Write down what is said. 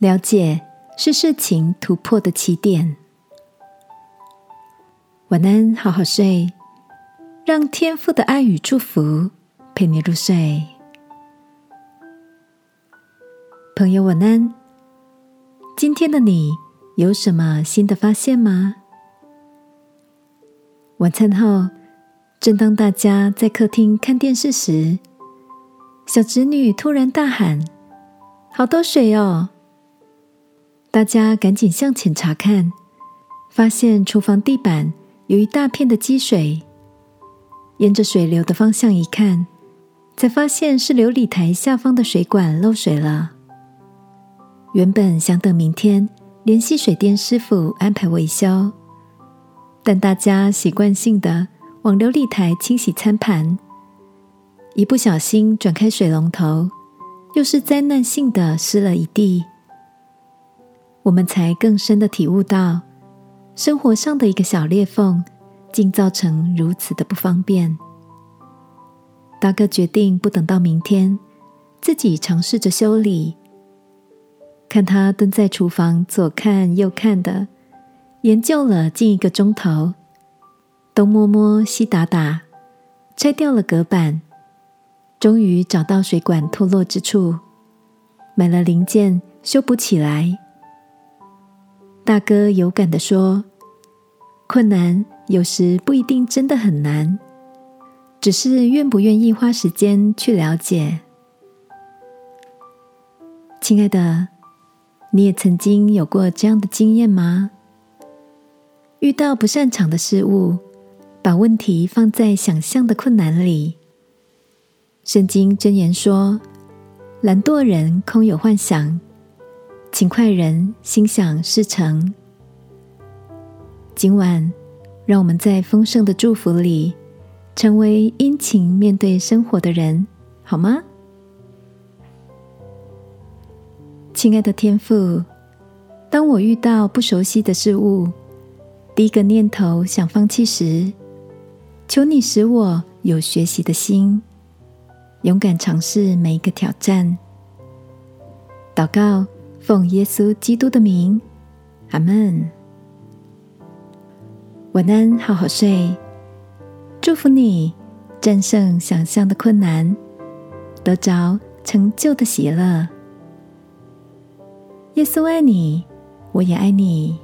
了解是事情突破的起点。晚安，好好睡，让天父的爱与祝福陪你入睡。朋友，晚安。今天的你有什么新的发现吗？晚餐后，正当大家在客厅看电视时，小侄女突然大喊：“好多水哦！”大家赶紧向前查看，发现厨房地板有一大片的积水。沿着水流的方向一看，才发现是琉璃台下方的水管漏水了。原本想等明天联系水电师傅安排维修，但大家习惯性的往琉璃台清洗餐盘，一不小心转开水龙头，又是灾难性的湿了一地。我们才更深的体悟到，生活上的一个小裂缝，竟造成如此的不方便。大哥决定不等到明天，自己尝试着修理。看他蹲在厨房左看右看的，研究了近一个钟头，东摸摸西打打，拆掉了隔板，终于找到水管脱落之处，买了零件修补起来。大哥有感的说：“困难有时不一定真的很难，只是愿不愿意花时间去了解。”亲爱的，你也曾经有过这样的经验吗？遇到不擅长的事物，把问题放在想象的困难里。圣经箴言说：“懒惰人空有幻想。”勤快人心想事成。今晚，让我们在丰盛的祝福里，成为殷勤面对生活的人，好吗？亲爱的天父，当我遇到不熟悉的事物，第一个念头想放弃时，求你使我有学习的心，勇敢尝试每一个挑战。祷告。奉耶稣基督的名，阿门。晚安，好好睡。祝福你战胜想象的困难，得着成就的喜乐。耶稣爱你，我也爱你。